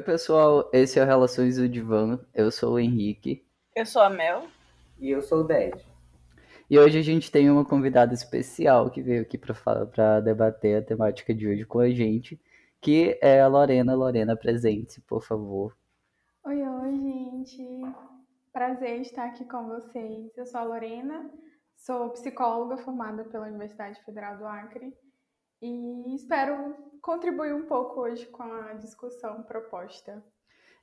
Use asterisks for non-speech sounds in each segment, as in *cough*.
Oi, pessoal, esse é o Relações do Divã. Eu sou o Henrique. Eu sou a Mel. E eu sou o Ded. E hoje a gente tem uma convidada especial que veio aqui para debater a temática de hoje com a gente, que é a Lorena. Lorena, presente, por favor. Oi, oi, gente. Prazer estar aqui com vocês. Eu sou a Lorena, sou psicóloga formada pela Universidade Federal do Acre e espero contribuir um pouco hoje com a discussão proposta.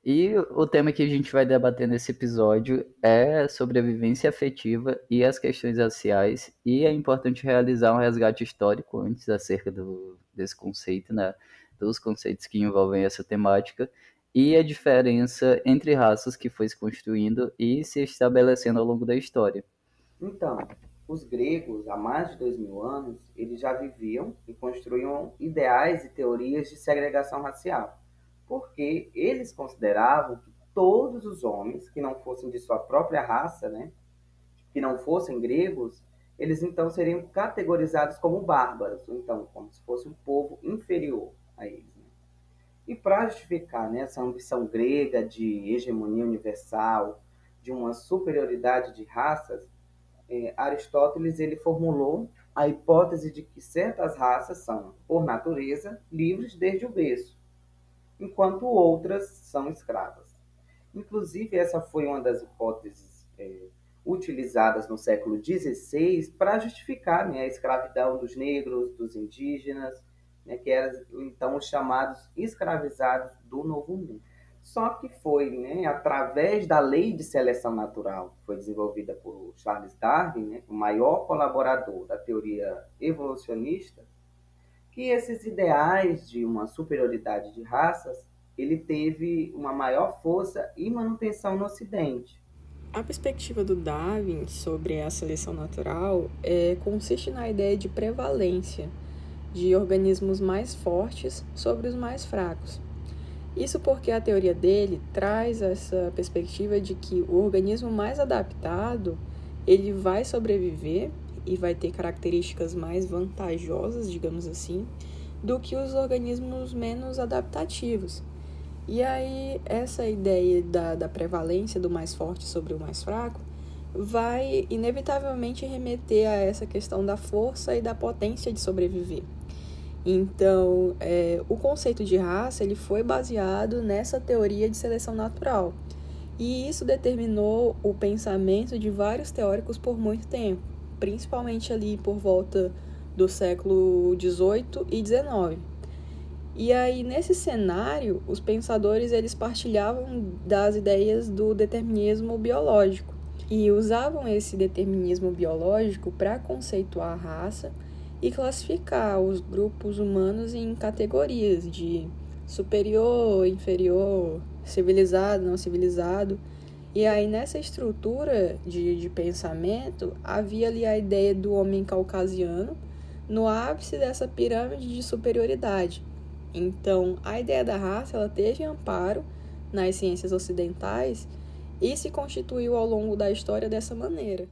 E o tema que a gente vai debater nesse episódio é sobre a vivência afetiva e as questões raciais, e é importante realizar um resgate histórico antes acerca do, desse conceito, né? Dos conceitos que envolvem essa temática e a diferença entre raças que foi se construindo e se estabelecendo ao longo da história. Então, os gregos, há mais de dois mil anos, eles já viviam e construíam ideais e teorias de segregação racial, porque eles consideravam que todos os homens que não fossem de sua própria raça, né, que não fossem gregos, eles então seriam categorizados como bárbaros, ou então como se fosse um povo inferior a eles. Né? E para justificar né, essa ambição grega de hegemonia universal, de uma superioridade de raças, é, Aristóteles ele formulou a hipótese de que certas raças são, por natureza, livres desde o berço, enquanto outras são escravas. Inclusive, essa foi uma das hipóteses é, utilizadas no século XVI para justificar né, a escravidão dos negros, dos indígenas, né, que eram então os chamados escravizados do Novo Mundo. Só que foi né, através da lei de seleção natural, que foi desenvolvida por Charles Darwin, né, o maior colaborador da teoria evolucionista, que esses ideais de uma superioridade de raças ele teve uma maior força e manutenção no Ocidente. A perspectiva do Darwin sobre a seleção natural é, consiste na ideia de prevalência de organismos mais fortes sobre os mais fracos. Isso porque a teoria dele traz essa perspectiva de que o organismo mais adaptado, ele vai sobreviver e vai ter características mais vantajosas, digamos assim, do que os organismos menos adaptativos. E aí, essa ideia da, da prevalência do mais forte sobre o mais fraco vai inevitavelmente remeter a essa questão da força e da potência de sobreviver. Então, é, o conceito de raça ele foi baseado nessa teoria de seleção natural. E isso determinou o pensamento de vários teóricos por muito tempo, principalmente ali por volta do século XVIII e XIX. E aí, nesse cenário, os pensadores eles partilhavam das ideias do determinismo biológico e usavam esse determinismo biológico para conceituar a raça e classificar os grupos humanos em categorias de superior, inferior, civilizado, não civilizado. E aí, nessa estrutura de, de pensamento, havia ali a ideia do homem caucasiano no ápice dessa pirâmide de superioridade. Então, a ideia da raça ela teve amparo nas ciências ocidentais e se constituiu ao longo da história dessa maneira.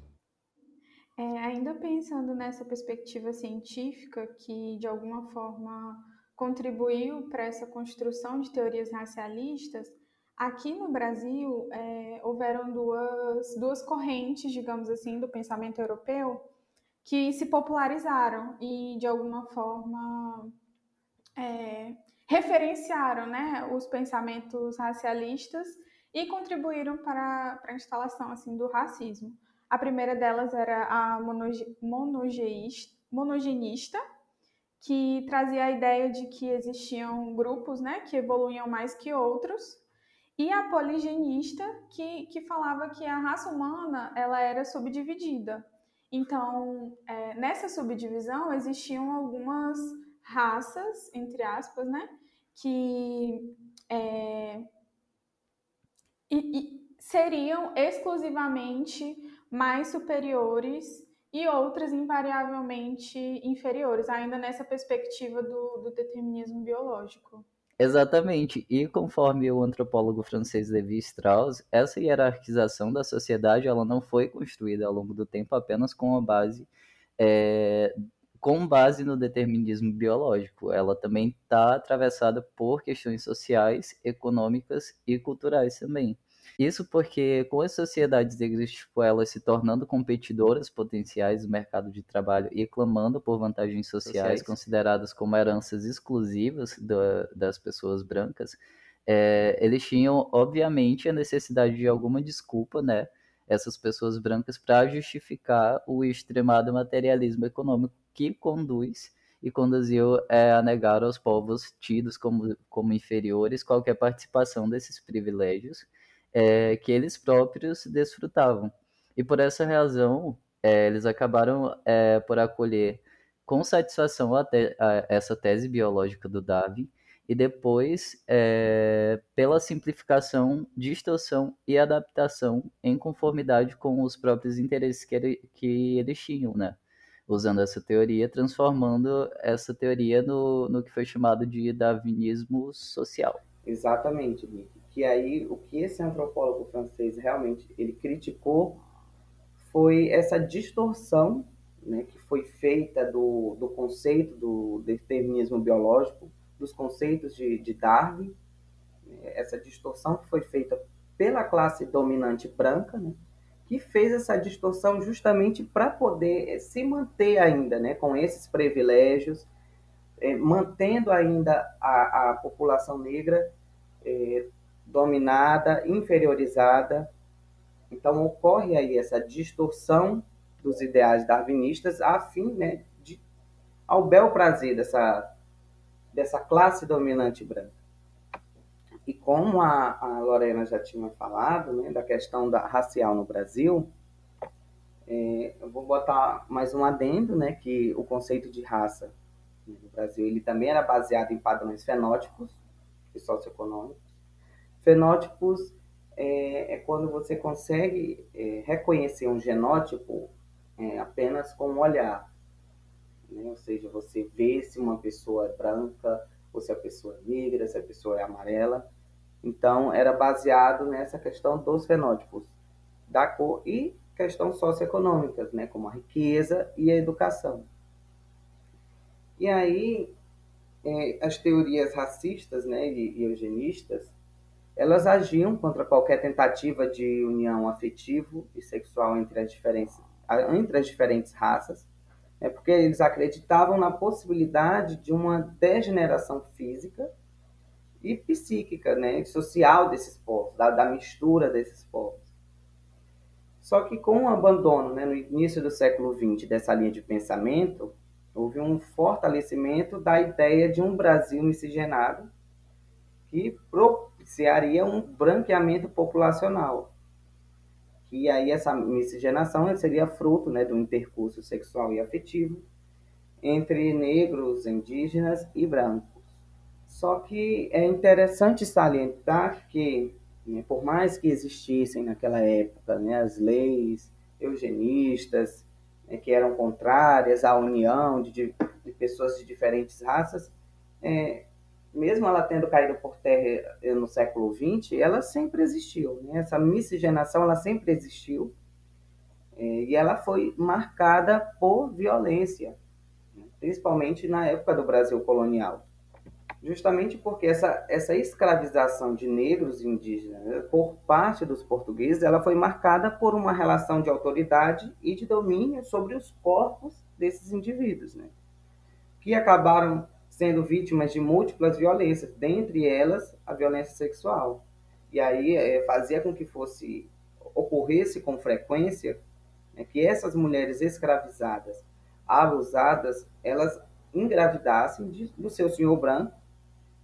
É, ainda pensando nessa perspectiva científica que de alguma forma contribuiu para essa construção de teorias racialistas, aqui no Brasil é, houveram duas, duas correntes, digamos assim, do pensamento europeu que se popularizaram e de alguma forma é, referenciaram né, os pensamentos racialistas e contribuíram para, para a instalação assim, do racismo. A primeira delas era a monogenista, que trazia a ideia de que existiam grupos né, que evoluíam mais que outros, e a poligenista, que, que falava que a raça humana ela era subdividida. Então, é, nessa subdivisão existiam algumas raças, entre aspas, né, que é, e, e seriam exclusivamente mais superiores e outras invariavelmente inferiores, ainda nessa perspectiva do, do determinismo biológico. Exatamente, e conforme o antropólogo francês Levi Strauss, essa hierarquização da sociedade ela não foi construída ao longo do tempo apenas com a base é, com base no determinismo biológico. Ela também está atravessada por questões sociais, econômicas e culturais também. Isso porque com as sociedades negras, tipo, elas se tornando competidoras potenciais no mercado de trabalho e clamando por vantagens sociais consideradas como heranças exclusivas da, das pessoas brancas, é, eles tinham, obviamente, a necessidade de alguma desculpa, né? Essas pessoas brancas para justificar o extremado materialismo econômico que conduz e conduziu é, a negar aos povos tidos como, como inferiores qualquer participação desses privilégios é, que eles próprios desfrutavam. E por essa razão, é, eles acabaram é, por acolher com satisfação a te, a essa tese biológica do Darwin e depois é, pela simplificação, distorção e adaptação em conformidade com os próprios interesses que, ele, que eles tinham, né? Usando essa teoria, transformando essa teoria no, no que foi chamado de darwinismo social. Exatamente, Nick. Que aí o que esse antropólogo francês realmente ele criticou foi essa distorção né, que foi feita do, do conceito do determinismo biológico, dos conceitos de, de Darwin, né, essa distorção que foi feita pela classe dominante branca, né, que fez essa distorção justamente para poder se manter ainda né, com esses privilégios, eh, mantendo ainda a, a população negra eh, dominada, inferiorizada. Então ocorre aí essa distorção dos ideais darwinistas a fim né, de, ao bel prazer dessa, dessa classe dominante branca. E como a, a Lorena já tinha falado, né, da questão da racial no Brasil, é, eu vou botar mais um adendo, né, que o conceito de raça no Brasil ele também era baseado em padrões fenótipos e socioeconômicos. Fenótipos é, é quando você consegue é, reconhecer um genótipo é, apenas com um olhar. Né? Ou seja, você vê se uma pessoa é branca, ou se a pessoa é negra, se a pessoa é amarela. Então, era baseado nessa questão dos fenótipos da cor e questões socioeconômicas, né? como a riqueza e a educação. E aí, as teorias racistas né, e, e eugenistas elas agiam contra qualquer tentativa de união afetivo e sexual entre as diferentes, entre as diferentes raças, né, porque eles acreditavam na possibilidade de uma degeneração física e psíquica, né, social desses povos, da, da mistura desses povos. Só que com o abandono, né, no início do século XX, dessa linha de pensamento, houve um fortalecimento da ideia de um Brasil miscigenado que propiciaria um branqueamento populacional. Que aí essa miscigenação seria fruto né, do intercurso sexual e afetivo entre negros, indígenas e brancos. Só que é interessante salientar que, né, por mais que existissem naquela época né, as leis eugenistas, né, que eram contrárias à união de, de, pessoas de diferentes raças, é, mesmo ela tendo caído por terra eh, no século XX, ela sempre existiu. Né? Essa miscigenação ela sempre existiu é, e ela foi marcada por violência, né? principalmente na época do Brasil colonial. Justamente porque essa, essa escravização de negros e indígenas né, por parte dos portugueses, ela foi marcada por uma relação de autoridade e de domínio sobre os corpos desses indivíduos, né? que acabaram sendo vítimas de múltiplas violências, dentre elas a violência sexual. E aí é, fazia com que fosse ocorresse com frequência né, que essas mulheres escravizadas, abusadas, elas engravidassem de, do seu senhor branco,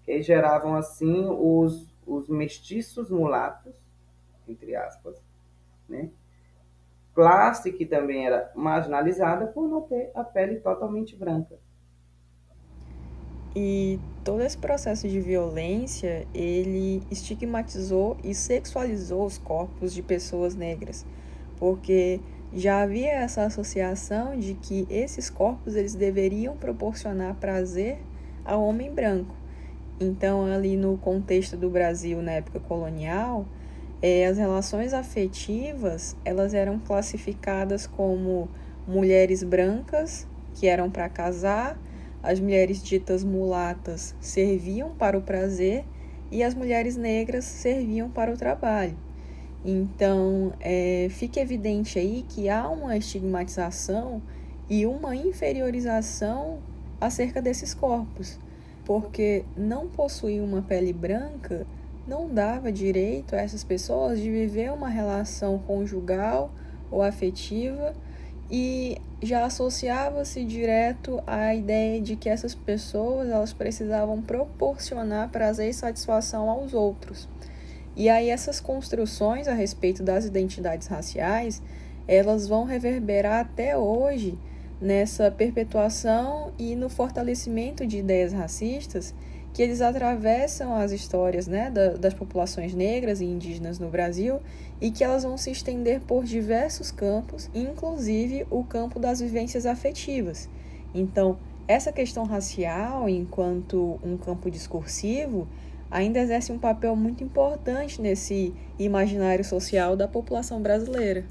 que geravam assim os, os mestiços mulatos, entre aspas, né? classe que também era marginalizada por não ter a pele totalmente branca. E todo esse processo de violência, ele estigmatizou e sexualizou os corpos de pessoas negras, porque já havia essa associação de que esses corpos eles deveriam proporcionar prazer ao homem branco. Então, ali no contexto do Brasil na época colonial, eh, as relações afetivas elas eram classificadas como mulheres brancas que eram para casar, as mulheres ditas mulatas serviam para o prazer e as mulheres negras serviam para o trabalho. Então, é, fica evidente aí que há uma estigmatização e uma inferiorização acerca desses corpos, porque não possuir uma pele branca não dava direito a essas pessoas de viver uma relação conjugal ou afetiva e já associava-se direto à ideia de que essas pessoas elas precisavam proporcionar prazer e satisfação aos outros. E aí essas construções a respeito das identidades raciais, elas vão reverberar até hoje nessa perpetuação e no fortalecimento de ideias racistas que eles atravessam as histórias né, das populações negras e indígenas no Brasil e que elas vão se estender por diversos campos, inclusive o campo das vivências afetivas. Então, essa questão racial, enquanto um campo discursivo, ainda exerce um papel muito importante nesse imaginário social da população brasileira.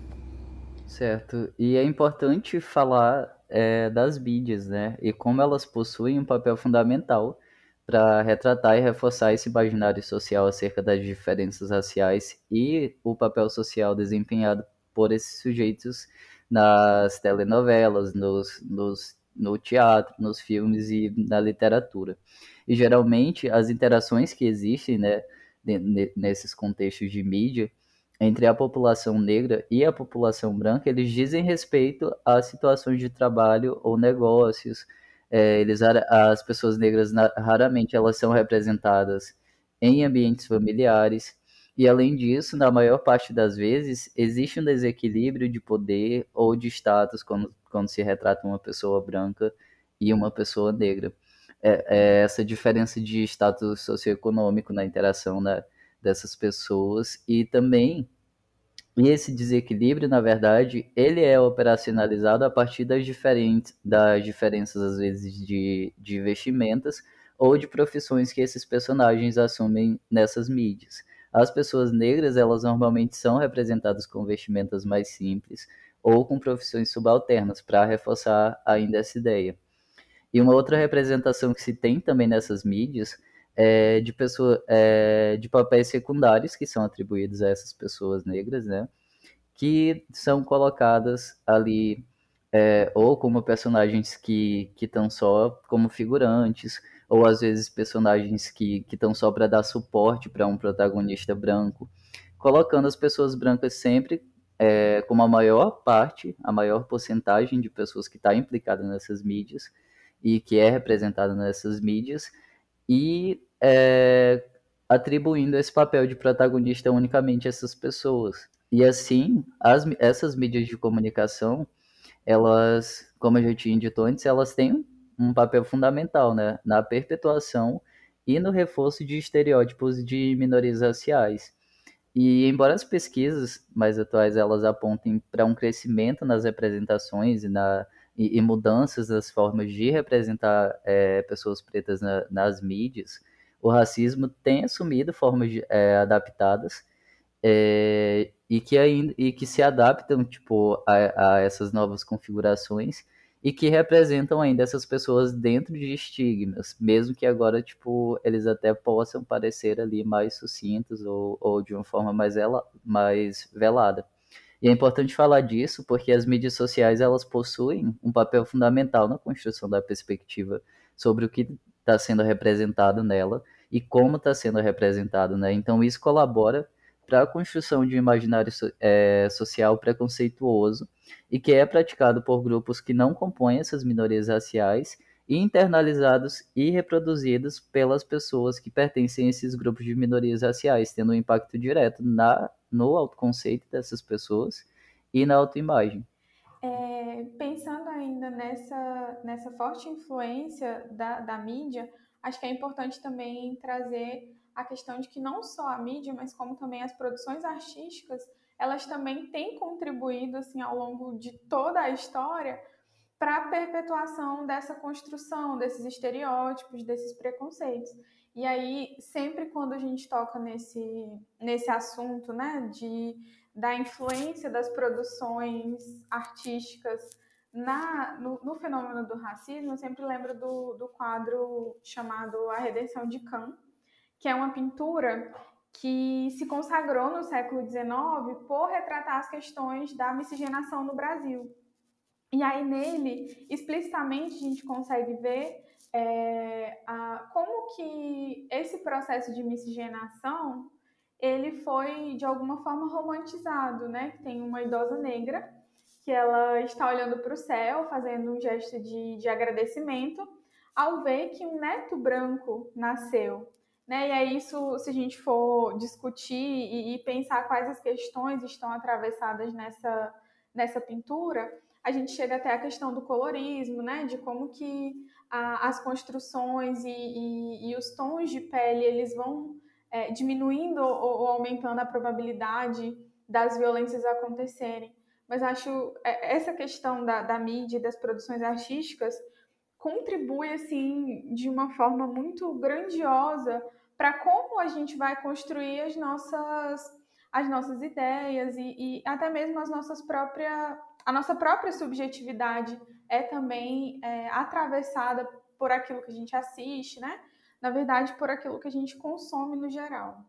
Certo. E é importante falar é, das mídias, né? E como elas possuem um papel fundamental para retratar e reforçar esse imaginário social acerca das diferenças raciais e o papel social desempenhado por esses sujeitos nas telenovelas, nos, nos, no teatro, nos filmes e na literatura. E geralmente as interações que existem né, nesses contextos de mídia entre a população negra e a população branca, eles dizem respeito a situações de trabalho ou negócios. É, eles, as pessoas negras raramente elas são representadas em ambientes familiares. E além disso, na maior parte das vezes, existe um desequilíbrio de poder ou de status quando, quando se retrata uma pessoa branca e uma pessoa negra. É, é essa diferença de status socioeconômico na interação né, dessas pessoas e também e esse desequilíbrio, na verdade, ele é operacionalizado a partir das, diferentes, das diferenças, às vezes, de, de vestimentas ou de profissões que esses personagens assumem nessas mídias. As pessoas negras, elas normalmente são representadas com vestimentas mais simples ou com profissões subalternas, para reforçar ainda essa ideia. E uma outra representação que se tem também nessas mídias é de pessoa, é, de papéis secundários que são atribuídos a essas pessoas negras, né? Que são colocadas ali é, ou como personagens que estão só como figurantes, ou às vezes personagens que estão só para dar suporte para um protagonista branco, colocando as pessoas brancas sempre é, como a maior parte, a maior porcentagem de pessoas que está implicada nessas mídias, e que é representada nessas mídias, e é, atribuindo esse papel de protagonista unicamente a essas pessoas. E assim, as, essas mídias de comunicação, elas, como eu já tinha dito antes, elas têm um papel fundamental né, na perpetuação e no reforço de estereótipos de minorias raciais. E embora as pesquisas mais atuais elas apontem para um crescimento nas representações e na e, e mudanças das formas de representar é, pessoas pretas na, nas mídias, o racismo tem assumido formas de, é, adaptadas é, e, que ainda, e que se adaptam tipo, a, a essas novas configurações e que representam ainda essas pessoas dentro de estigmas, mesmo que agora, tipo, eles até possam parecer ali mais sucintos ou, ou de uma forma mais, ela, mais velada. E é importante falar disso porque as mídias sociais elas possuem um papel fundamental na construção da perspectiva sobre o que está sendo representado nela e como está sendo representado, né? Então isso colabora para a construção de um imaginário é, social preconceituoso e que é praticado por grupos que não compõem essas minorias raciais e internalizados e reproduzidos pelas pessoas que pertencem a esses grupos de minorias raciais, tendo um impacto direto na no autoconceito dessas pessoas e na autoimagem. É, pensando ainda nessa, nessa forte influência da, da mídia, acho que é importante também trazer a questão de que não só a mídia, mas como também as produções artísticas, elas também têm contribuído assim ao longo de toda a história para a perpetuação dessa construção, desses estereótipos, desses preconceitos. E aí, sempre quando a gente toca nesse, nesse assunto, né, de, da influência das produções artísticas na, no, no, fenômeno do racismo, eu sempre lembro do, do quadro chamado A Redenção de Can, que é uma pintura que se consagrou no século XIX por retratar as questões da miscigenação no Brasil. E aí nele, explicitamente, a gente consegue ver é, a, como que esse processo de miscigenação ele foi de alguma forma romantizado, né? Tem uma idosa negra que ela está olhando para o céu, fazendo um gesto de, de agradecimento, ao ver que um neto branco nasceu. Né? E aí, isso, se a gente for discutir e, e pensar quais as questões estão atravessadas nessa, nessa pintura, a gente chega até a questão do colorismo, né? de como que a, as construções e, e, e, os tons de pele eles vão é, diminuindo ou, ou aumentando a probabilidade das violências acontecerem. Mas acho é, essa questão da, da mídia e das produções artísticas contribui assim de uma forma muito grandiosa para como a gente vai construir as nossas as nossas ideias e, e, até mesmo as nossas própria a nossa própria subjetividade é também é, atravessada por aquilo que a gente assiste, né? Na verdade, por aquilo que a gente consome no geral.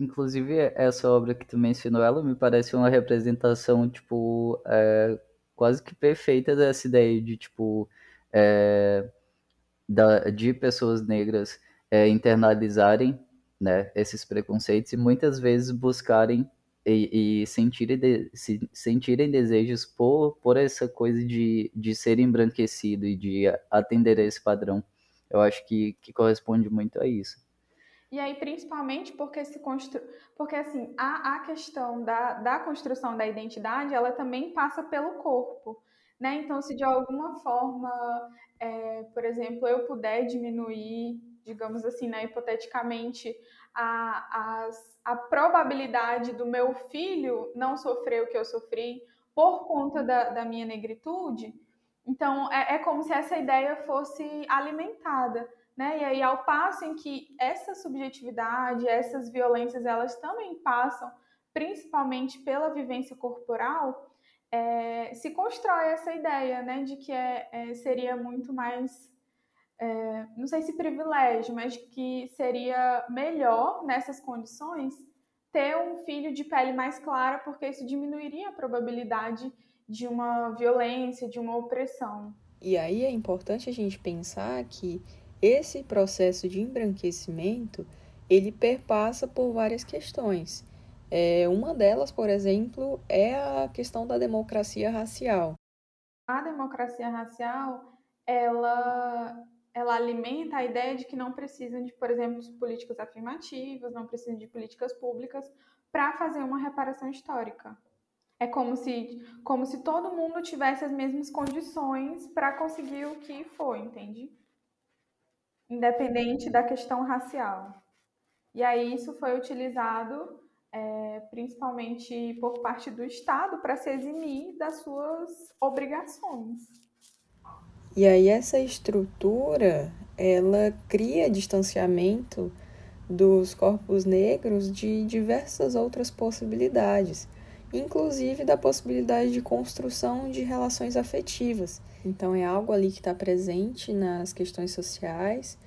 Inclusive, essa obra que tu mencionou, ela me parece uma representação, tipo, é, quase que perfeita dessa ideia de, tipo, é, da, de pessoas negras é, internalizarem né, esses preconceitos e muitas vezes buscarem e, e sentirem, de, se, sentirem desejos por, por essa coisa de, de ser embranquecido e de atender a esse padrão. Eu acho que, que corresponde muito a isso. E aí, principalmente porque se constru... porque assim, a, a questão da, da construção da identidade, ela também passa pelo corpo. Né? Então, se de alguma forma, é, por exemplo, eu puder diminuir, digamos assim, né, hipoteticamente, a, as, a probabilidade do meu filho não sofrer o que eu sofri por conta da, da minha negritude, então é, é como se essa ideia fosse alimentada. Né? E aí, ao passo em que essa subjetividade, essas violências, elas também passam, principalmente pela vivência corporal, é, se constrói essa ideia né, de que é, é seria muito mais, é, não sei se privilégio, mas que seria melhor nessas condições ter um filho de pele mais clara, porque isso diminuiria a probabilidade de uma violência, de uma opressão. E aí é importante a gente pensar que esse processo de embranquecimento, ele perpassa por várias questões. É, uma delas, por exemplo, é a questão da democracia racial. A democracia racial, ela, ela alimenta a ideia de que não precisam de, por exemplo, políticas afirmativas, não precisam de políticas públicas para fazer uma reparação histórica. É como se, como se todo mundo tivesse as mesmas condições para conseguir o que foi, entende? independente da questão racial. E aí isso foi utilizado é, principalmente por parte do Estado para se eximir das suas obrigações. E aí essa estrutura, ela cria distanciamento dos corpos negros de diversas outras possibilidades, inclusive da possibilidade de construção de relações afetivas. Então é algo ali que está presente nas questões sociais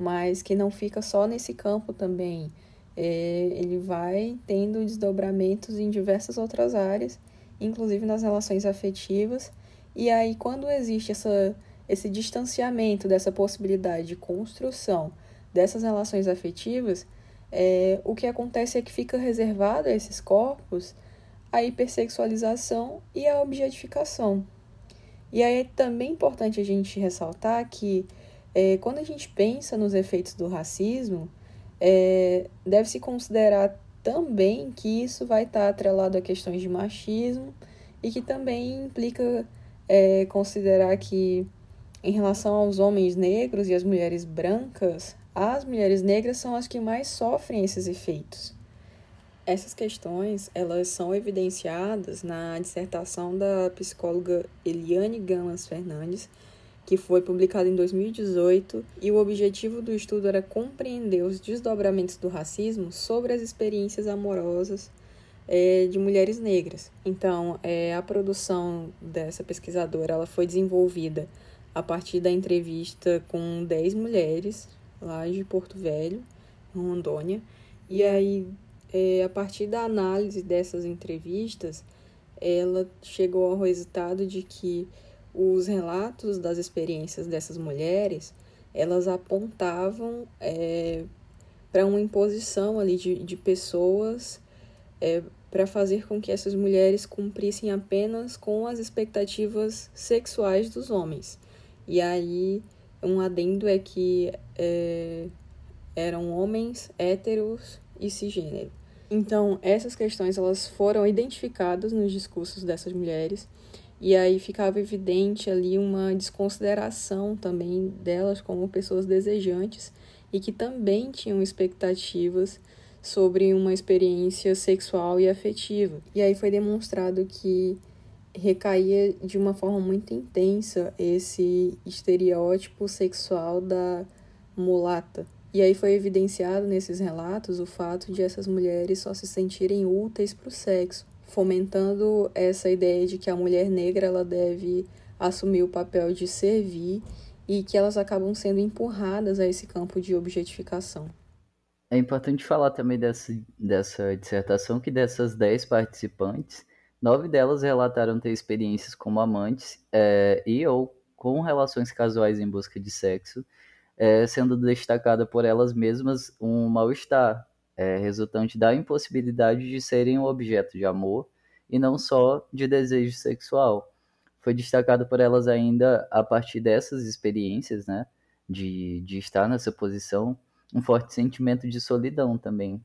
mas que não fica só nesse campo também. É, ele vai tendo desdobramentos em diversas outras áreas, inclusive nas relações afetivas. E aí, quando existe essa, esse distanciamento dessa possibilidade de construção dessas relações afetivas, é, o que acontece é que fica reservado a esses corpos a hipersexualização e a objetificação. E aí é também importante a gente ressaltar que é, quando a gente pensa nos efeitos do racismo, é, deve-se considerar também que isso vai estar atrelado a questões de machismo e que também implica é, considerar que, em relação aos homens negros e às mulheres brancas, as mulheres negras são as que mais sofrem esses efeitos. Essas questões elas são evidenciadas na dissertação da psicóloga Eliane Gamas Fernandes, que foi publicado em 2018, e o objetivo do estudo era compreender os desdobramentos do racismo sobre as experiências amorosas é, de mulheres negras. Então, é, a produção dessa pesquisadora ela foi desenvolvida a partir da entrevista com 10 mulheres lá de Porto Velho, Rondônia. E aí, é, a partir da análise dessas entrevistas, ela chegou ao resultado de que os relatos das experiências dessas mulheres, elas apontavam é, para uma imposição ali de, de pessoas é, para fazer com que essas mulheres cumprissem apenas com as expectativas sexuais dos homens. E aí, um adendo é que é, eram homens héteros e cisgênero. Então, essas questões elas foram identificadas nos discursos dessas mulheres e aí ficava evidente ali uma desconsideração também delas como pessoas desejantes e que também tinham expectativas sobre uma experiência sexual e afetiva. E aí foi demonstrado que recaía de uma forma muito intensa esse estereótipo sexual da mulata. E aí foi evidenciado nesses relatos o fato de essas mulheres só se sentirem úteis para o sexo, fomentando essa ideia de que a mulher negra ela deve assumir o papel de servir e que elas acabam sendo empurradas a esse campo de objetificação. É importante falar também dessa, dessa dissertação que dessas 10 participantes, nove delas relataram ter experiências como amantes é, e ou com relações casuais em busca de sexo, é, sendo destacada por elas mesmas um mal-estar, é, resultante da impossibilidade de serem um objeto de amor e não só de desejo sexual. Foi destacado por elas ainda, a partir dessas experiências, né, de, de estar nessa posição, um forte sentimento de solidão também.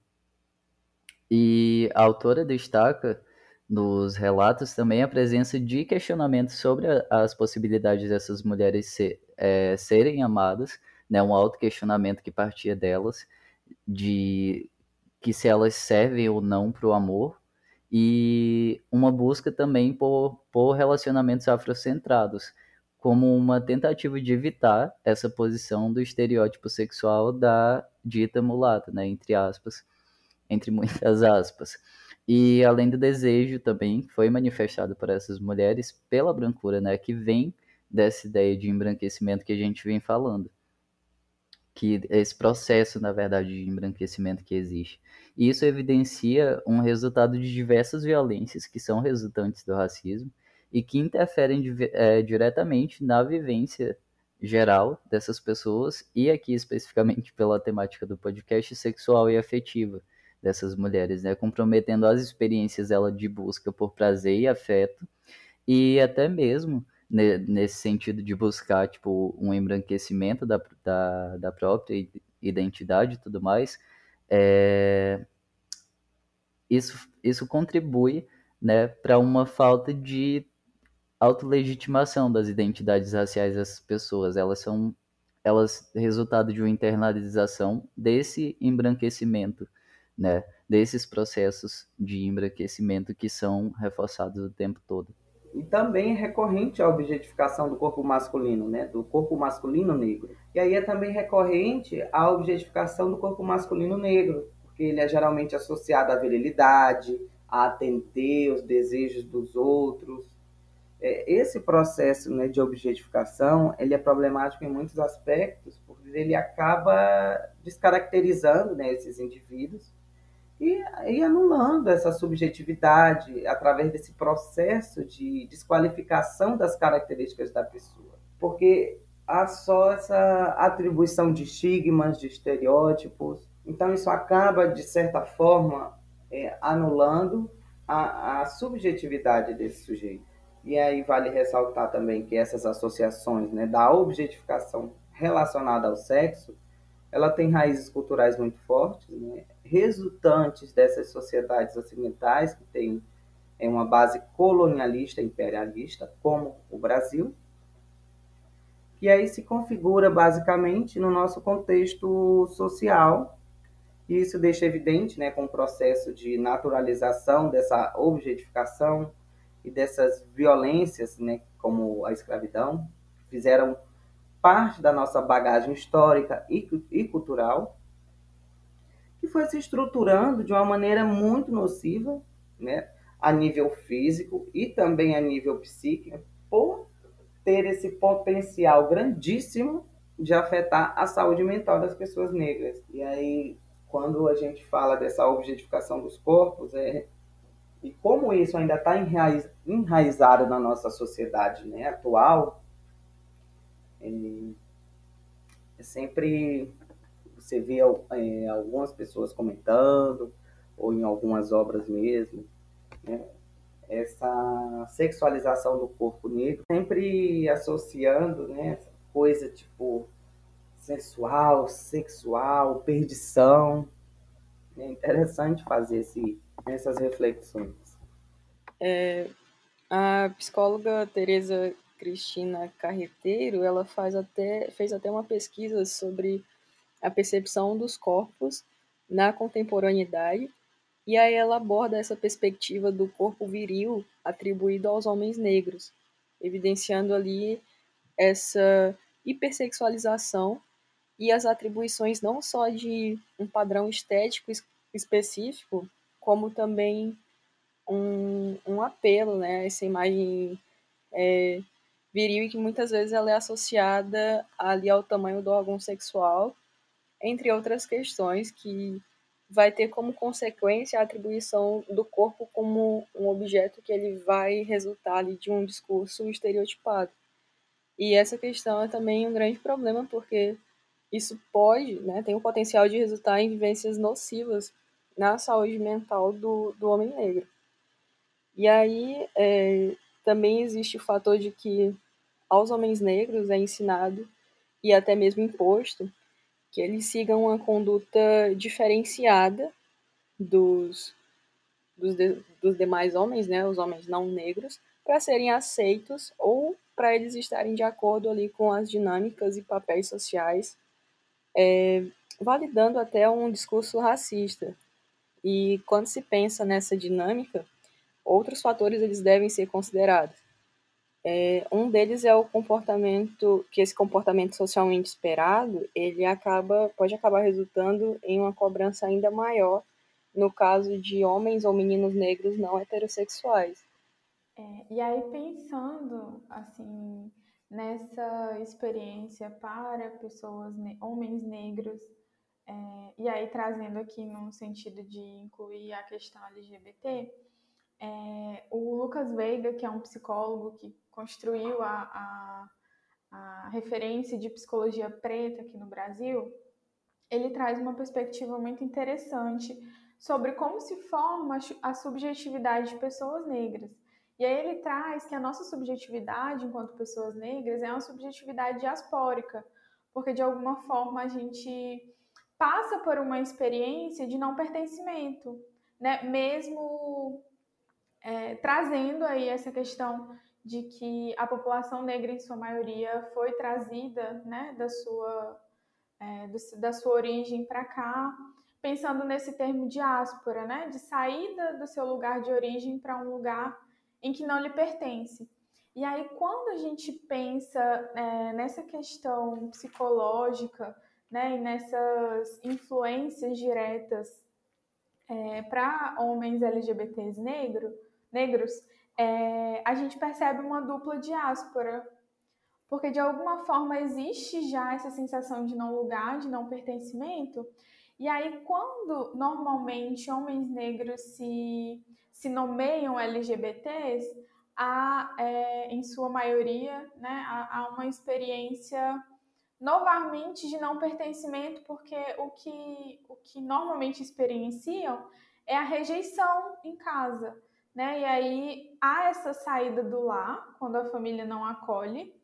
E a autora destaca nos relatos também a presença de questionamentos sobre a, as possibilidades dessas mulheres ser, é, serem amadas, né, um auto-questionamento que partia delas, de que se elas servem ou não para o amor, e uma busca também por, por relacionamentos afrocentrados, como uma tentativa de evitar essa posição do estereótipo sexual da dita mulata, né, entre aspas, entre muitas aspas. E além do desejo também que foi manifestado por essas mulheres pela brancura, né, que vem dessa ideia de embranquecimento que a gente vem falando. Que esse processo, na verdade, de embranquecimento que existe. E isso evidencia um resultado de diversas violências que são resultantes do racismo e que interferem é, diretamente na vivência geral dessas pessoas e aqui especificamente pela temática do podcast sexual e afetiva dessas mulheres, né, comprometendo as experiências dela de busca por prazer e afeto e até mesmo né, nesse sentido de buscar tipo um embranquecimento da, da, da própria identidade e tudo mais, é, isso, isso contribui né, para uma falta de autolegitimação das identidades raciais dessas pessoas. Elas são elas resultado de uma internalização desse embranquecimento, né? Desses processos de embranquecimento que são reforçados o tempo todo. E também é recorrente a objetificação do corpo masculino, né? Do corpo masculino negro. E aí é também recorrente a objetificação do corpo masculino negro, porque ele é geralmente associado à virilidade, a atender os desejos dos outros, é, esse processo né, de objetificação ele é problemático em muitos aspectos, porque ele acaba descaracterizando né, esses indivíduos e, e anulando essa subjetividade através desse processo de desqualificação das características da pessoa. Porque há só essa atribuição de estigmas, de estereótipos. Então, isso acaba, de certa forma, é, anulando a, a subjetividade desse sujeito. E aí vale ressaltar também que essas associações né, da objetificação relacionada ao sexo, ela tem raízes culturais muito fortes, né, resultantes dessas sociedades ocidentais que têm uma base colonialista, imperialista, como o Brasil, que aí se configura basicamente no nosso contexto social, e isso deixa evidente né, com o processo de naturalização dessa objetificação, e dessas violências, né, como a escravidão, fizeram parte da nossa bagagem histórica e, e cultural, que foi se estruturando de uma maneira muito nociva né, a nível físico e também a nível psíquico, por ter esse potencial grandíssimo de afetar a saúde mental das pessoas negras. E aí, quando a gente fala dessa objetificação dos corpos, é e como isso ainda está enraiz, enraizado na nossa sociedade né, atual, é, é sempre você vê é, algumas pessoas comentando, ou em algumas obras mesmo, né, essa sexualização do corpo negro, sempre associando né, coisa tipo sensual, sexual, perdição. É interessante fazer esse, essas reflexões. É, a psicóloga Teresa Cristina Carreteiro, ela faz até, fez até uma pesquisa sobre a percepção dos corpos na contemporaneidade, e aí ela aborda essa perspectiva do corpo viril atribuído aos homens negros, evidenciando ali essa hipersexualização e as atribuições não só de um padrão estético específico, como também um, um apelo, né? Essa imagem é, viril e que muitas vezes ela é associada ali ao tamanho do órgão sexual, entre outras questões que vai ter como consequência a atribuição do corpo como um objeto que ele vai resultar ali de um discurso estereotipado. E essa questão é também um grande problema porque isso pode, né, tem o potencial de resultar em vivências nocivas na saúde mental do, do homem negro. E aí é, também existe o fator de que aos homens negros é ensinado e até mesmo imposto que eles sigam uma conduta diferenciada dos, dos, de, dos demais homens, né, os homens não negros, para serem aceitos ou para eles estarem de acordo ali com as dinâmicas e papéis sociais, é, validando até um discurso racista. E quando se pensa nessa dinâmica, outros fatores eles devem ser considerados. É, um deles é o comportamento, que esse comportamento socialmente esperado, ele acaba, pode acabar resultando em uma cobrança ainda maior no caso de homens ou meninos negros não heterossexuais. É, e aí pensando assim nessa experiência para pessoas, homens negros, é, e aí trazendo aqui no sentido de incluir a questão LGBT, é, o Lucas Veiga, que é um psicólogo que construiu a, a, a referência de psicologia preta aqui no Brasil, ele traz uma perspectiva muito interessante sobre como se forma a subjetividade de pessoas negras. E aí ele traz que a nossa subjetividade enquanto pessoas negras é uma subjetividade diaspórica, porque de alguma forma a gente passa por uma experiência de não pertencimento, né? Mesmo é, trazendo aí essa questão de que a população negra, em sua maioria, foi trazida né, da, sua, é, do, da sua origem para cá, pensando nesse termo diáspora, né, de saída do seu lugar de origem para um lugar em que não lhe pertence. E aí, quando a gente pensa é, nessa questão psicológica né, e nessas influências diretas é, para homens LGBTs negro, negros, é, a gente percebe uma dupla diáspora, porque de alguma forma existe já essa sensação de não lugar, de não pertencimento, e aí quando normalmente homens negros se, se nomeiam LGBTs, há, é, em sua maioria, né, há, há uma experiência novamente de não pertencimento, porque o que, o que normalmente experienciam é a rejeição em casa né? E aí há essa saída do lar, quando a família não acolhe.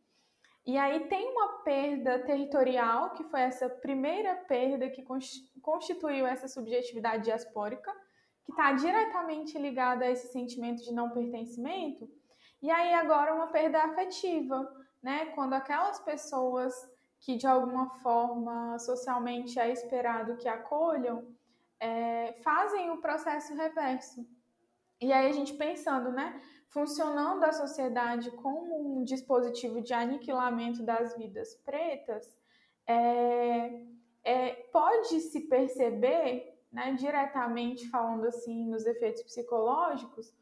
E aí tem uma perda territorial, que foi essa primeira perda que constituiu essa subjetividade diaspórica, que está diretamente ligada a esse sentimento de não pertencimento. E aí agora uma perda afetiva, né? Quando aquelas pessoas que de alguma forma socialmente é esperado que acolham, é, fazem o processo reverso, e aí a gente pensando, né, funcionando a sociedade como um dispositivo de aniquilamento das vidas pretas, é, é, pode se perceber né, diretamente falando assim nos efeitos psicológicos,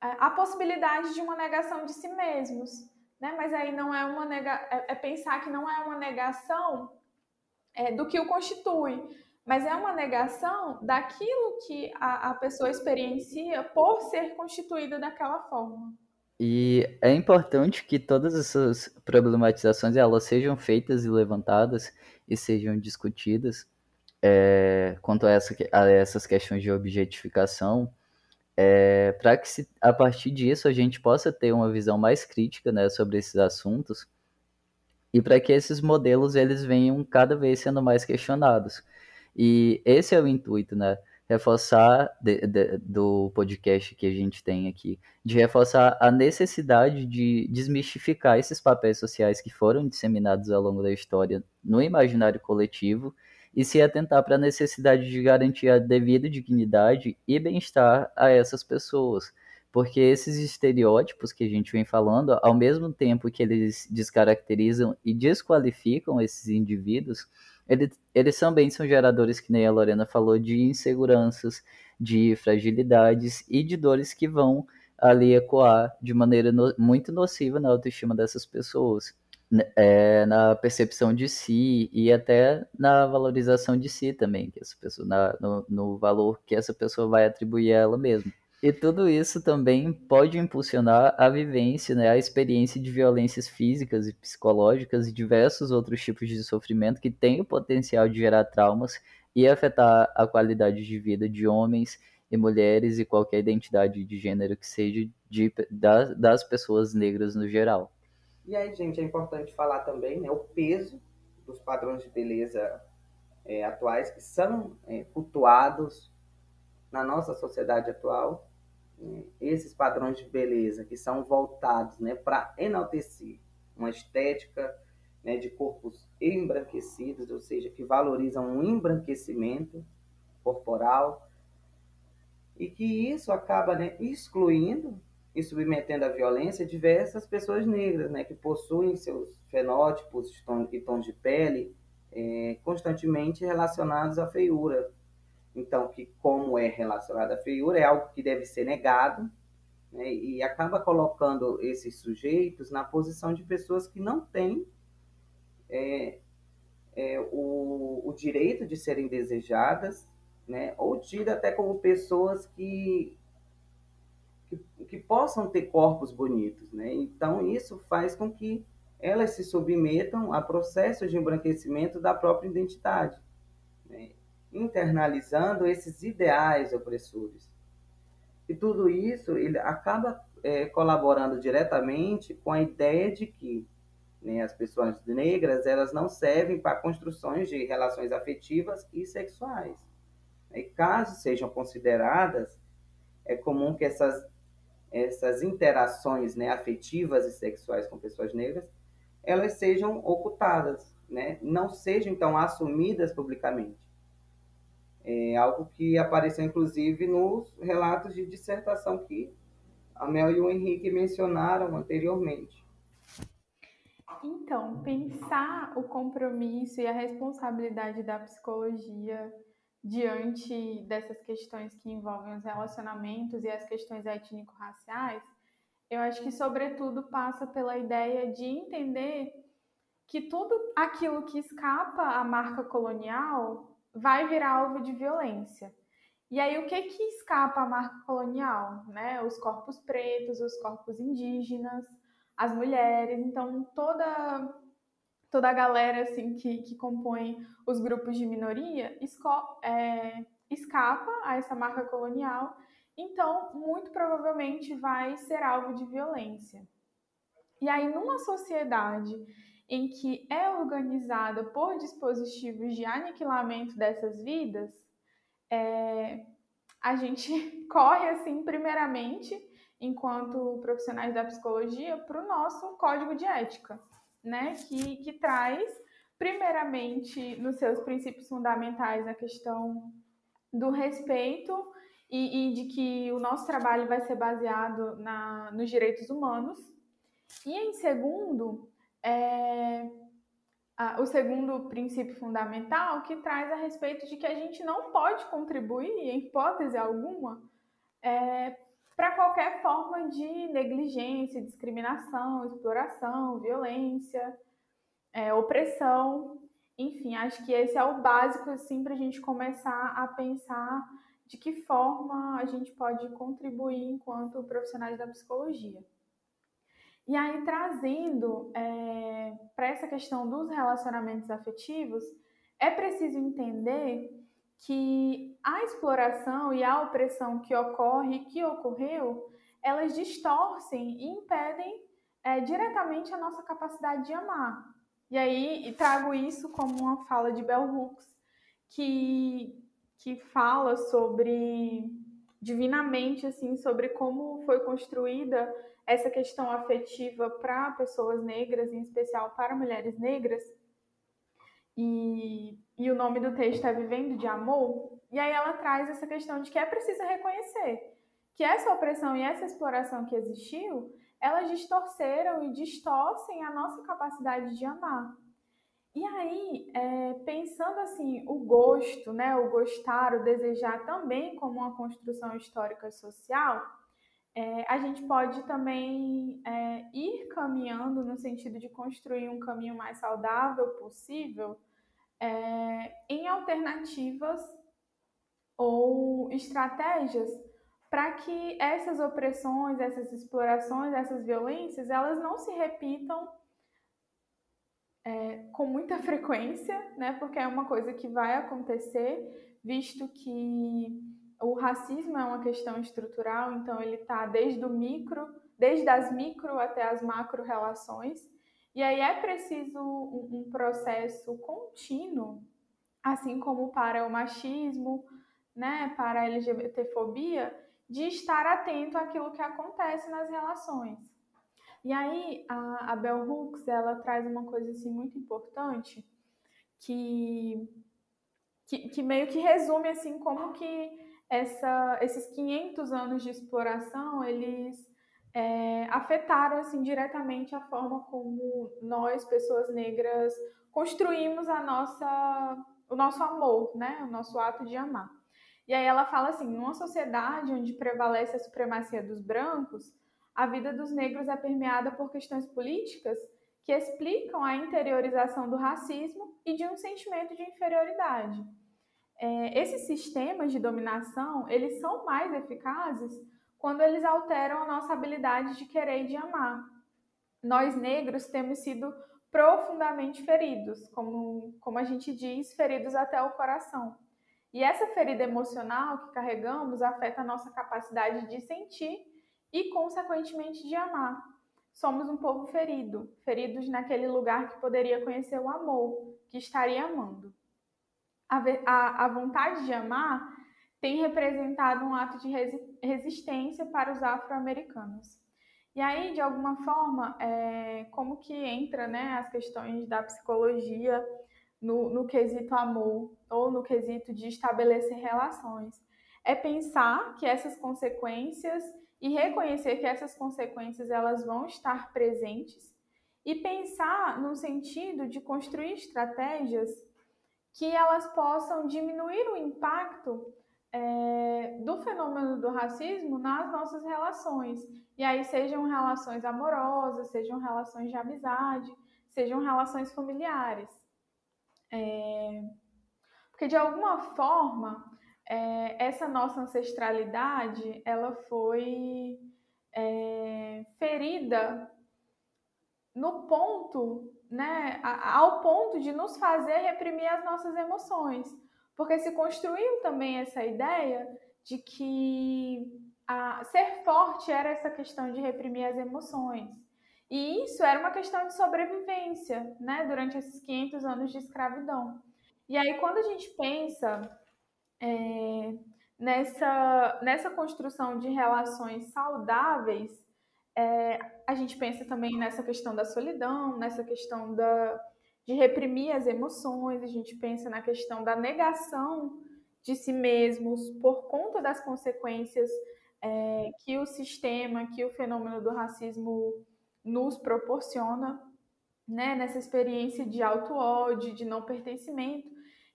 é, a possibilidade de uma negação de si mesmos, né? Mas aí não é uma nega é, é pensar que não é uma negação é, do que o constitui, mas é uma negação daquilo que a, a pessoa experiencia por ser constituída daquela forma. E é importante que todas essas problematizações elas sejam feitas e levantadas e sejam discutidas é, quanto a, essa, a, essas questões de objetificação, é, para que se, a partir disso a gente possa ter uma visão mais crítica né, sobre esses assuntos e para que esses modelos eles venham cada vez sendo mais questionados. E esse é o intuito, né? Reforçar de, de, do podcast que a gente tem aqui, de reforçar a necessidade de desmistificar esses papéis sociais que foram disseminados ao longo da história no imaginário coletivo e se atentar para a necessidade de garantir a devida dignidade e bem-estar a essas pessoas. Porque esses estereótipos que a gente vem falando, ao mesmo tempo que eles descaracterizam e desqualificam esses indivíduos, eles, eles também são geradores, que nem a Lorena falou, de inseguranças, de fragilidades e de dores que vão ali ecoar de maneira no, muito nociva na autoestima dessas pessoas, né, é, na percepção de si e até na valorização de si também, que essa pessoa, na, no, no valor que essa pessoa vai atribuir a ela mesma. E tudo isso também pode impulsionar a vivência, né, a experiência de violências físicas e psicológicas e diversos outros tipos de sofrimento que têm o potencial de gerar traumas e afetar a qualidade de vida de homens e mulheres e qualquer identidade de gênero que seja de, das, das pessoas negras no geral. E aí, gente, é importante falar também né, o peso dos padrões de beleza é, atuais que são é, cultuados na nossa sociedade atual esses padrões de beleza que são voltados né, para enaltecer uma estética né, de corpos embranquecidos, ou seja, que valorizam um embranquecimento corporal, e que isso acaba né, excluindo e submetendo à violência diversas pessoas negras, né, que possuem seus fenótipos e tons de pele é, constantemente relacionados à feiura, então, que como é relacionado à feiura, é algo que deve ser negado, né, e acaba colocando esses sujeitos na posição de pessoas que não têm é, é, o, o, direito de serem desejadas, né, ou tidas até como pessoas que, que, que, possam ter corpos bonitos. Né? Então, isso faz com que elas se submetam a processos de embranquecimento da própria identidade. Né? Internalizando esses ideais opressores. E tudo isso ele acaba é, colaborando diretamente com a ideia de que né, as pessoas negras elas não servem para construções de relações afetivas e sexuais. E caso sejam consideradas, é comum que essas, essas interações né, afetivas e sexuais com pessoas negras elas sejam ocultadas, né? não sejam então assumidas publicamente. É algo que apareceu, inclusive, nos relatos de dissertação que a Mel e o Henrique mencionaram anteriormente. Então, pensar o compromisso e a responsabilidade da psicologia diante dessas questões que envolvem os relacionamentos e as questões étnico-raciais, eu acho que, sobretudo, passa pela ideia de entender que tudo aquilo que escapa à marca colonial vai virar alvo de violência. E aí, o que que escapa à marca colonial? Né? Os corpos pretos, os corpos indígenas, as mulheres. Então, toda, toda a galera assim, que, que compõe os grupos de minoria é, escapa a essa marca colonial. Então, muito provavelmente vai ser alvo de violência. E aí, numa sociedade em que é organizada por dispositivos de aniquilamento dessas vidas, é, a gente *laughs* corre, assim, primeiramente, enquanto profissionais da psicologia, para o nosso código de ética, né? Que, que traz, primeiramente, nos seus princípios fundamentais, a questão do respeito e, e de que o nosso trabalho vai ser baseado na, nos direitos humanos. E, em segundo, é, a, o segundo princípio fundamental que traz a respeito de que a gente não pode contribuir, em hipótese alguma, é, para qualquer forma de negligência, discriminação, exploração, violência, é, opressão. Enfim, acho que esse é o básico assim, para a gente começar a pensar de que forma a gente pode contribuir enquanto profissionais da psicologia. E aí, trazendo é, para essa questão dos relacionamentos afetivos, é preciso entender que a exploração e a opressão que ocorre, que ocorreu, elas distorcem e impedem é, diretamente a nossa capacidade de amar. E aí trago isso como uma fala de Bell Hooks, que, que fala sobre divinamente assim sobre como foi construída essa questão afetiva para pessoas negras, em especial para mulheres negras. E, e o nome do texto é Vivendo de Amor. E aí ela traz essa questão de que é preciso reconhecer que essa opressão e essa exploração que existiu, elas distorceram e distorcem a nossa capacidade de amar. E aí, é, pensando assim, o gosto, né, o gostar, o desejar também como uma construção histórica social, é, a gente pode também é, ir caminhando no sentido de construir um caminho mais saudável possível é, em alternativas ou estratégias para que essas opressões, essas explorações, essas violências, elas não se repitam é, com muita *laughs* frequência, né? Porque é uma coisa que vai acontecer, visto que o racismo é uma questão estrutural, então ele está desde o micro, desde as micro até as macro relações. E aí é preciso um, um processo contínuo, assim como para o machismo, né, para a LGBTfobia, de estar atento àquilo que acontece nas relações. E aí a, a Bell Hooks ela traz uma coisa assim muito importante que, que, que meio que resume assim como que essa, esses 500 anos de exploração, eles é, afetaram assim diretamente a forma como nós, pessoas negras, construímos a nossa, o nosso amor, né? O nosso ato de amar. E aí ela fala assim, numa sociedade onde prevalece a supremacia dos brancos, a vida dos negros é permeada por questões políticas que explicam a interiorização do racismo e de um sentimento de inferioridade é, esses sistemas de dominação, eles são mais eficazes quando eles alteram a nossa habilidade de querer e de amar. Nós negros temos sido profundamente feridos, como, como a gente diz, feridos até o coração. E essa ferida emocional que carregamos afeta a nossa capacidade de sentir e, consequentemente, de amar. Somos um povo ferido, feridos naquele lugar que poderia conhecer o amor, que estaria amando a, a, a vontade de amar tem representado um ato de resi resistência para os afro-americanos. E aí, de alguma forma, é, como que entra né, as questões da psicologia no, no quesito amor ou no quesito de estabelecer relações? É pensar que essas consequências e reconhecer que essas consequências elas vão estar presentes e pensar no sentido de construir estratégias que elas possam diminuir o impacto é, do fenômeno do racismo nas nossas relações. E aí, sejam relações amorosas, sejam relações de amizade, sejam relações familiares. É, porque, de alguma forma, é, essa nossa ancestralidade ela foi é, ferida no ponto né, ao ponto de nos fazer reprimir as nossas emoções. Porque se construiu também essa ideia de que a, ser forte era essa questão de reprimir as emoções. E isso era uma questão de sobrevivência, né, durante esses 500 anos de escravidão. E aí, quando a gente pensa é, nessa, nessa construção de relações saudáveis, é, a gente pensa também nessa questão da solidão, nessa questão da, de reprimir as emoções, a gente pensa na questão da negação de si mesmos por conta das consequências é, que o sistema, que o fenômeno do racismo nos proporciona. né, nessa experiência de auto-ódio, de não pertencimento.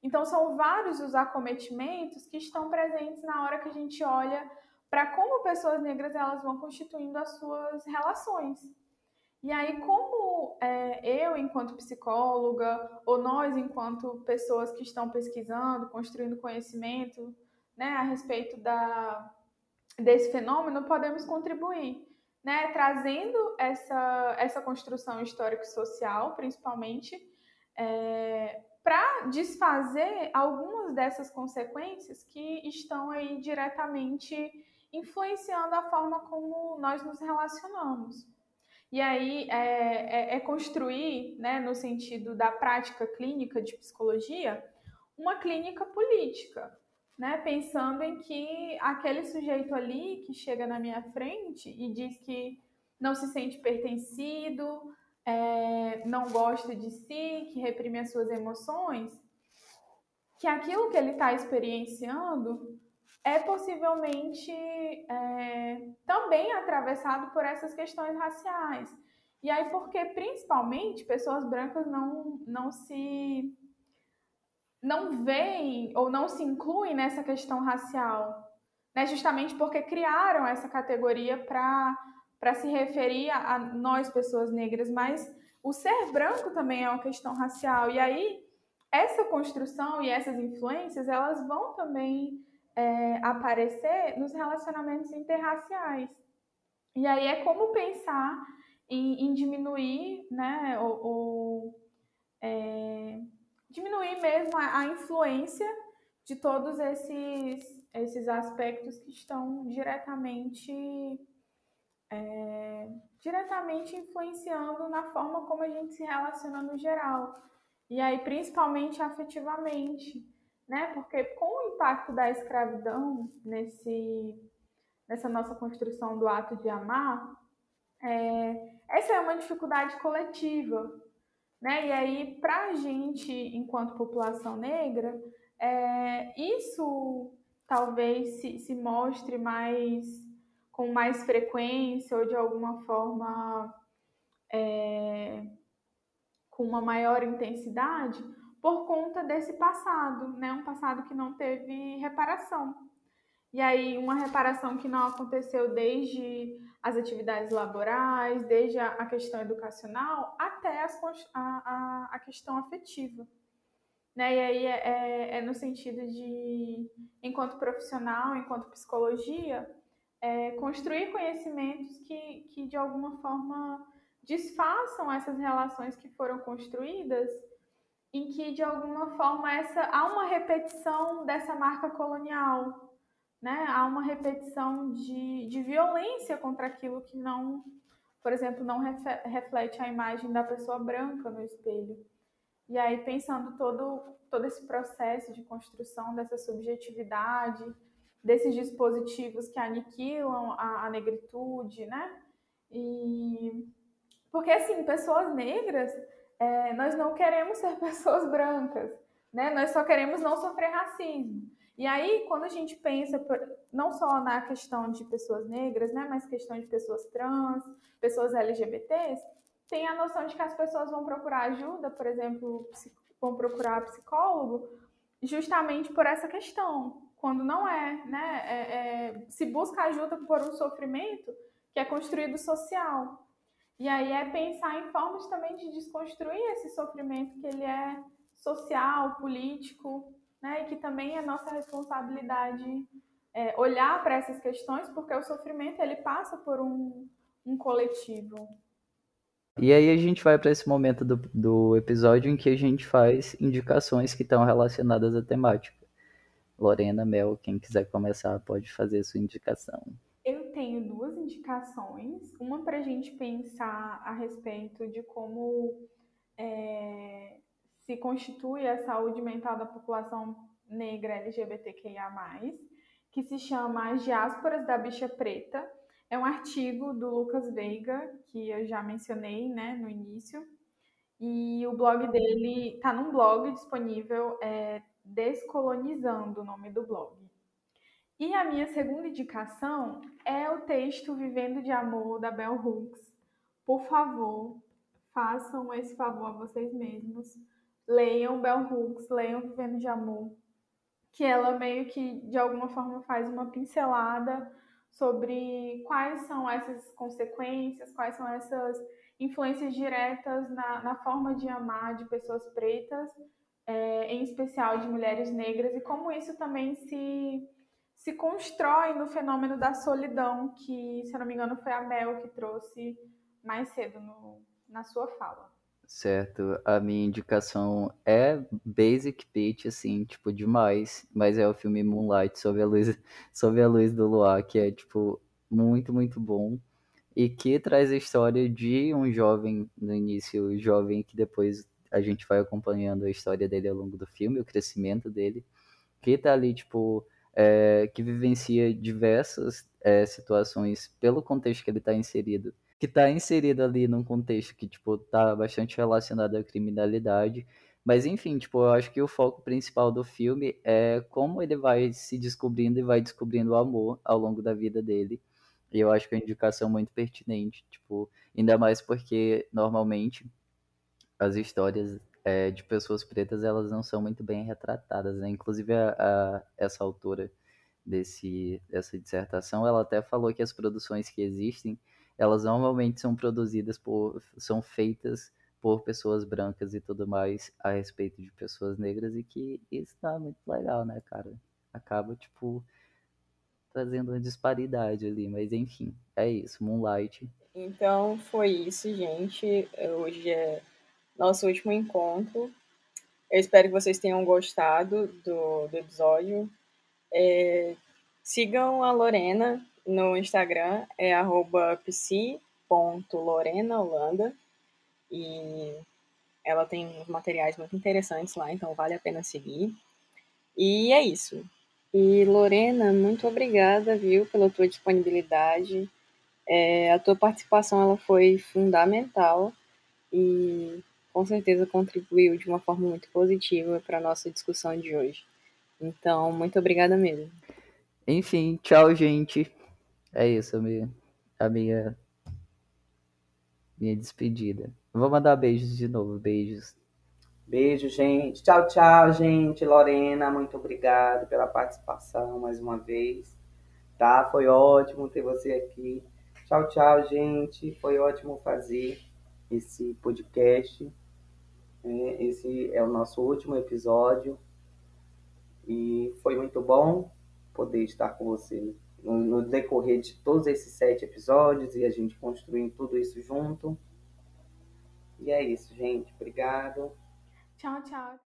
Então, são vários os acometimentos que estão presentes na hora que a gente olha para como pessoas negras elas vão constituindo as suas relações. E aí, como é, eu, enquanto psicóloga, ou nós, enquanto pessoas que estão pesquisando, construindo conhecimento né, a respeito da, desse fenômeno, podemos contribuir, né, trazendo essa, essa construção histórico-social, principalmente, é, para desfazer algumas dessas consequências que estão aí diretamente influenciando a forma como nós nos relacionamos. E aí é, é, é construir, né, no sentido da prática clínica de psicologia, uma clínica política, né, pensando em que aquele sujeito ali que chega na minha frente e diz que não se sente pertencido, é, não gosta de si, que reprime as suas emoções, que aquilo que ele está experienciando é possivelmente é, também atravessado por essas questões raciais. E aí, porque principalmente pessoas brancas não, não se não veem ou não se incluem nessa questão racial, né? justamente porque criaram essa categoria para se referir a, a nós, pessoas negras, mas o ser branco também é uma questão racial. E aí, essa construção e essas influências, elas vão também é, aparecer nos relacionamentos interraciais. E aí é como pensar em, em diminuir, né, ou, ou é, diminuir mesmo a, a, influência de todos esses, esses aspectos que estão diretamente é, diretamente influenciando na forma como a gente se relaciona no geral. E aí, principalmente afetivamente né? Porque com o impacto da escravidão nesse, nessa nossa construção do ato de amar, é, essa é uma dificuldade coletiva, né? E aí, para a gente, enquanto população negra, é, isso talvez se, se mostre mais com mais frequência ou de alguma forma é, com uma maior intensidade, por conta desse passado, né? Um passado que não teve reparação. E aí, uma reparação que não aconteceu desde as atividades laborais, desde a, questão educacional, até as, a, a, a, questão afetiva. Né? E aí é, é, é, no sentido de, enquanto profissional, enquanto psicologia, é, construir conhecimentos que, que, de alguma forma, desfaçam essas relações que foram construídas em que de alguma forma essa há uma repetição dessa marca colonial, né? Há uma repetição de, de violência contra aquilo que não, por exemplo, não reflete a imagem da pessoa branca no espelho. E aí pensando todo todo esse processo de construção dessa subjetividade, desses dispositivos que aniquilam a, a negritude, né? E porque assim, pessoas negras é, nós não queremos ser *laughs* pessoas brancas, né? Nós só queremos não sofrer racismo. E aí, quando a gente pensa não só na questão de pessoas negras, né, mas questão de pessoas trans, pessoas LGBTs, tem a noção de que as pessoas vão procurar ajuda, por exemplo, vão procurar psicólogo, justamente por essa questão, quando não é, né? É, é, se busca ajuda por um sofrimento que é construído social. E aí é pensar em formas também de desconstruir esse sofrimento que ele é social, político, né? E que também é nossa responsabilidade é, olhar para essas questões, porque o sofrimento ele passa por um, um coletivo. E aí a gente vai para esse momento do, do episódio em que a gente faz indicações que estão relacionadas à temática. Lorena, Mel, quem quiser começar pode fazer sua indicação tenho duas indicações. Uma para a gente pensar a respeito de como é, se constitui a saúde mental da população negra LGBTQIA, que se chama As Diásporas da Bicha Preta. É um artigo do Lucas Veiga, que eu já mencionei né, no início. E o blog dele está num blog disponível, é Descolonizando o nome do blog. E a minha segunda indicação é o texto Vivendo de Amor, da Bell Hooks. Por favor, façam esse favor a vocês mesmos. Leiam Bell Hooks, leiam Vivendo de Amor, que ela meio que de alguma forma faz uma pincelada sobre quais são essas consequências, quais são essas influências diretas na, na forma de amar de pessoas pretas, é, em especial de mulheres negras, e como isso também se, se constrói no fenômeno da solidão, que, se eu não me engano, foi a Mel que trouxe mais cedo no, na sua fala. Certo, a minha indicação é Basic Pitch, assim, tipo, demais, mas é o filme Moonlight, sob a luz, *laughs* sob a luz do luar, que é, tipo, muito, muito bom, e que traz a história de um jovem, no início, jovem, que depois a gente vai acompanhando a história dele ao longo do filme, o crescimento dele, que tá ali, tipo, é, que vivencia diversas é, situações pelo contexto que ele está inserido, que está inserido ali num contexto que, tipo, tá bastante relacionado à criminalidade. Mas, enfim, tipo, eu acho que o foco principal do filme é como ele vai se descobrindo e vai descobrindo o amor ao longo da vida dele. E eu acho que é uma indicação muito pertinente, tipo, ainda mais porque, normalmente, as histórias é, de pessoas pretas, elas não são muito bem retratadas, né? Inclusive, a, a, essa autora desse, dessa dissertação, ela até falou que as produções que existem elas normalmente são produzidas por, são feitas por pessoas brancas e tudo mais a respeito de pessoas negras e que isso tá muito legal, né, cara? Acaba, tipo, trazendo uma disparidade ali, mas enfim, é isso, Moonlight. Então foi isso, gente. Hoje é nosso último encontro. Eu espero que vocês tenham gostado do, do episódio. É, sigam a Lorena no Instagram é psi.lorenaholanda e ela tem uns materiais muito interessantes lá, então vale a pena seguir. E é isso. E Lorena, muito obrigada, viu, pela tua disponibilidade. É, a tua participação ela foi fundamental e com certeza contribuiu de uma forma muito positiva para a nossa discussão de hoje. Então, muito obrigada mesmo. Enfim, tchau, gente. É isso, a minha, a minha, minha despedida. Vou mandar beijos de novo, beijos. Beijo, gente. Tchau, tchau, gente. Lorena, muito obrigado pela participação mais uma vez. Tá? Foi ótimo ter você aqui. Tchau, tchau, gente. Foi ótimo fazer esse podcast. É, esse é o nosso último episódio. E foi muito bom poder estar com você no, no decorrer de todos esses sete episódios e a gente construindo tudo isso junto. E é isso, gente. Obrigado. Tchau, tchau.